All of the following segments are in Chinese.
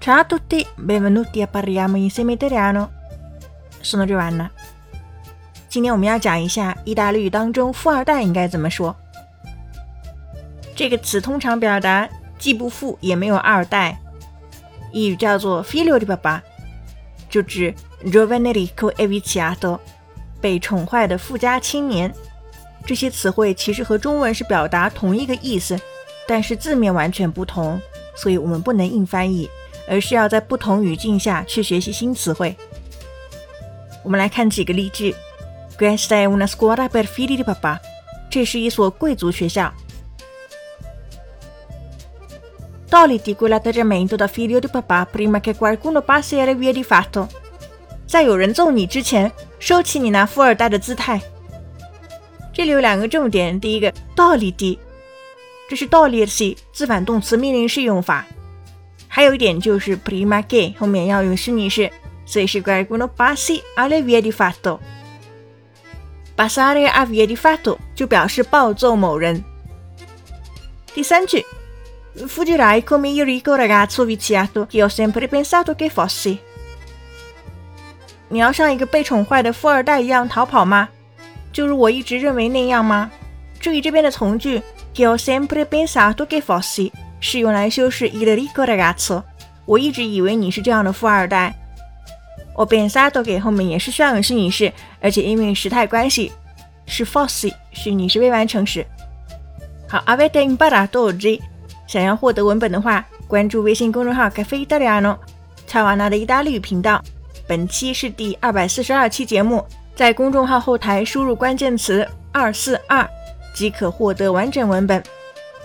Ciao a tutti, benvenuti a parliamo insieme italiano. Sono Giovanna. 今天我们要讲一下意大利语当中富二代应该怎么说。这个词通常表达既不富也没有二代。意语叫做 figlio di papà，就指 giovane ricco e viziato，被宠坏的富家青年。这些词汇其实和中文是表达同一个意思，但是字面完全不同，所以我们不能硬翻译。而是要在不同语境下去学习新词汇。我们来看几个例句：Questa è una scuola per figli di papà。这是一所贵族学校。Togliti quell'atteggiamento da figlio di papà prima che qualcuno passi alle vie di fatto。在有人揍你之前，收起你那富二代的姿态。这里有两个重点：第一个，togliti，这是 togliersi 自反动词命令式用法。还有一点就是 prima che 后面要用虚拟式，所以是 qualcuno passi alle vie di fatto。passare a vie di fatto 就表示暴揍某人。第三句，fuggirai come il ricco ragazzo viziato che ho sempre pensato che fossi。你要像一个被宠坏的富二代一样逃跑吗？就如我一直认为那样吗？注意这边的从句 che ho sempre pensato che fossi。是用来修饰 il ricco ragazzo。我一直以为你是这样的富二代。我 pensato 给后面也是需要用虚拟式，而且因为时态关系是 fossi 虚拟式未完成时。好，avete imparato oggi？想要获得文本的话，关注微信公众号 Cafe Italiano，乔瓦纳的意大利语频道。本期是第二百四十二期节目，在公众号后台输入关键词二四二即可获得完整文本。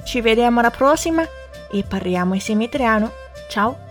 Ci vediamo alla prossima! E parliamo insieme italiano. Ciao!